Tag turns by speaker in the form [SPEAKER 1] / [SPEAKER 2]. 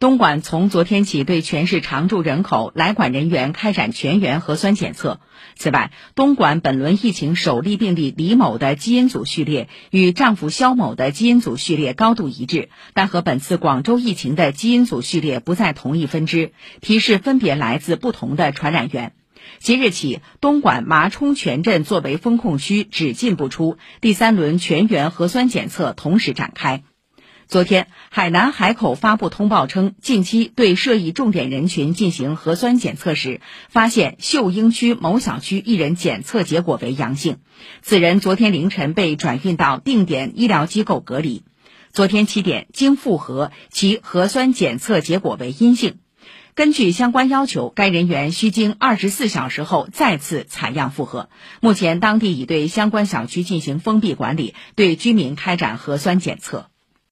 [SPEAKER 1] 东莞从昨天起对全市常住人口、来管人员开展全员核酸检测。此外，东莞本轮疫情首例病例李某的基因组序列与丈夫肖某的基因组序列高度一致，但和本次广州疫情的基因组序列不在同一分支，提示分别来自不同的传染源。即日起，东莞麻冲全镇作为封控区，只进不出，第三轮全员核酸检测同时展开。昨天，海南海口发布通报称，近期对涉疫重点人群进行核酸检测时，发现秀英区某小区一人检测结果为阳性，此人昨天凌晨被转运到定点医疗机构隔离。昨天七点经复核，其核酸检测结果为阴性。根据相关要求，该人员需经二十四小时后再次采样复核。目前，当地已对相关小区进行封闭管理，对居民开展核酸检测。